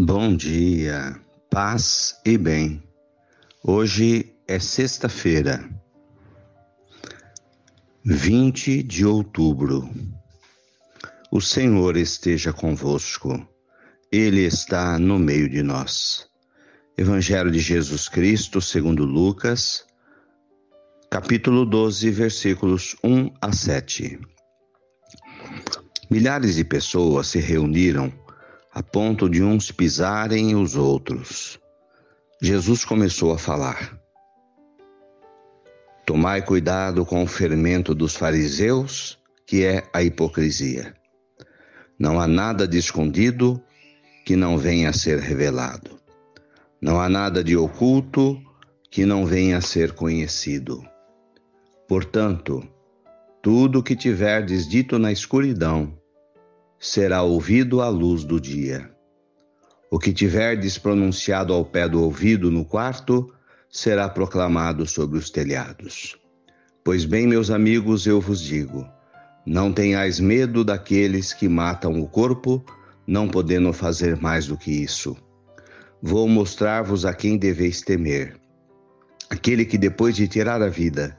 Bom dia, paz e bem. Hoje é sexta-feira, 20 de outubro. O Senhor esteja convosco, Ele está no meio de nós. Evangelho de Jesus Cristo, segundo Lucas, capítulo 12, versículos 1 a 7. Milhares de pessoas se reuniram a ponto de uns pisarem os outros. Jesus começou a falar. Tomai cuidado com o fermento dos fariseus, que é a hipocrisia. Não há nada de escondido que não venha a ser revelado. Não há nada de oculto que não venha a ser conhecido. Portanto, tudo o que tiverdes dito na escuridão, será ouvido à luz do dia. O que tiverdes pronunciado ao pé do ouvido no quarto, será proclamado sobre os telhados. Pois bem, meus amigos, eu vos digo: não tenhais medo daqueles que matam o corpo, não podendo fazer mais do que isso. Vou mostrar-vos a quem deveis temer. Aquele que, depois de tirar a vida,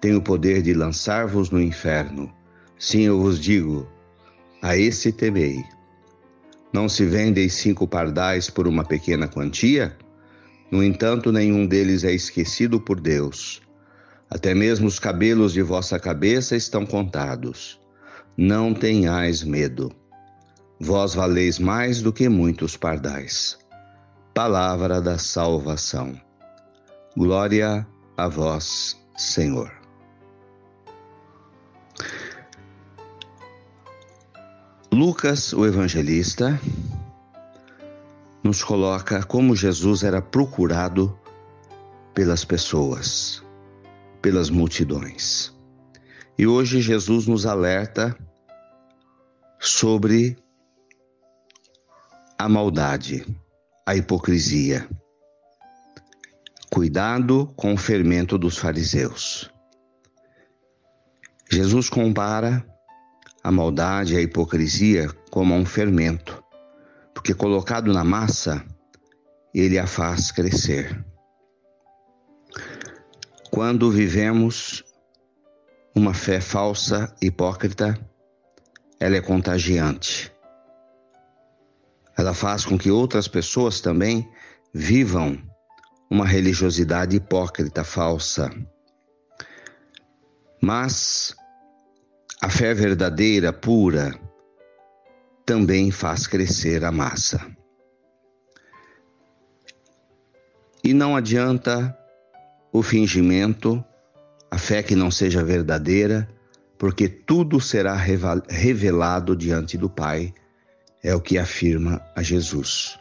tem o poder de lançar-vos no inferno. Sim, eu vos digo, a esse temei. Não se vendem cinco pardais por uma pequena quantia? No entanto, nenhum deles é esquecido por Deus. Até mesmo os cabelos de vossa cabeça estão contados. Não tenhais medo. Vós valeis mais do que muitos pardais. Palavra da salvação. Glória a vós, Senhor. Lucas, o evangelista, nos coloca como Jesus era procurado pelas pessoas, pelas multidões. E hoje Jesus nos alerta sobre a maldade, a hipocrisia. Cuidado com o fermento dos fariseus. Jesus compara a maldade e a hipocrisia como um fermento, porque colocado na massa, ele a faz crescer. Quando vivemos uma fé falsa, hipócrita, ela é contagiante. Ela faz com que outras pessoas também vivam uma religiosidade hipócrita, falsa. Mas a fé verdadeira, pura, também faz crescer a massa. E não adianta o fingimento, a fé que não seja verdadeira, porque tudo será revelado diante do Pai, é o que afirma a Jesus.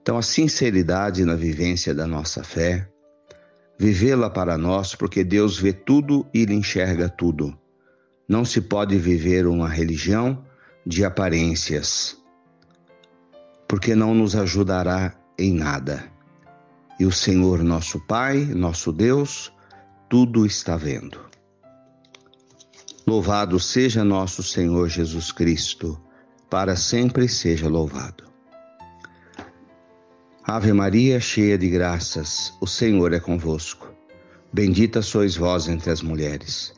Então, a sinceridade na vivência da nossa fé, vivê-la para nós, porque Deus vê tudo e Ele enxerga tudo. Não se pode viver uma religião de aparências, porque não nos ajudará em nada. E o Senhor, nosso Pai, nosso Deus, tudo está vendo. Louvado seja nosso Senhor Jesus Cristo, para sempre seja louvado. Ave Maria, cheia de graças, o Senhor é convosco. Bendita sois vós entre as mulheres.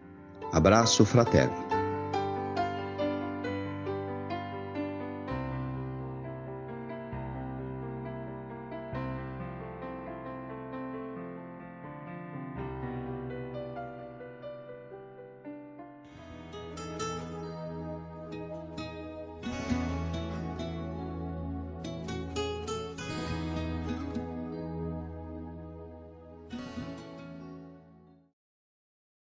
Abraço fraterno.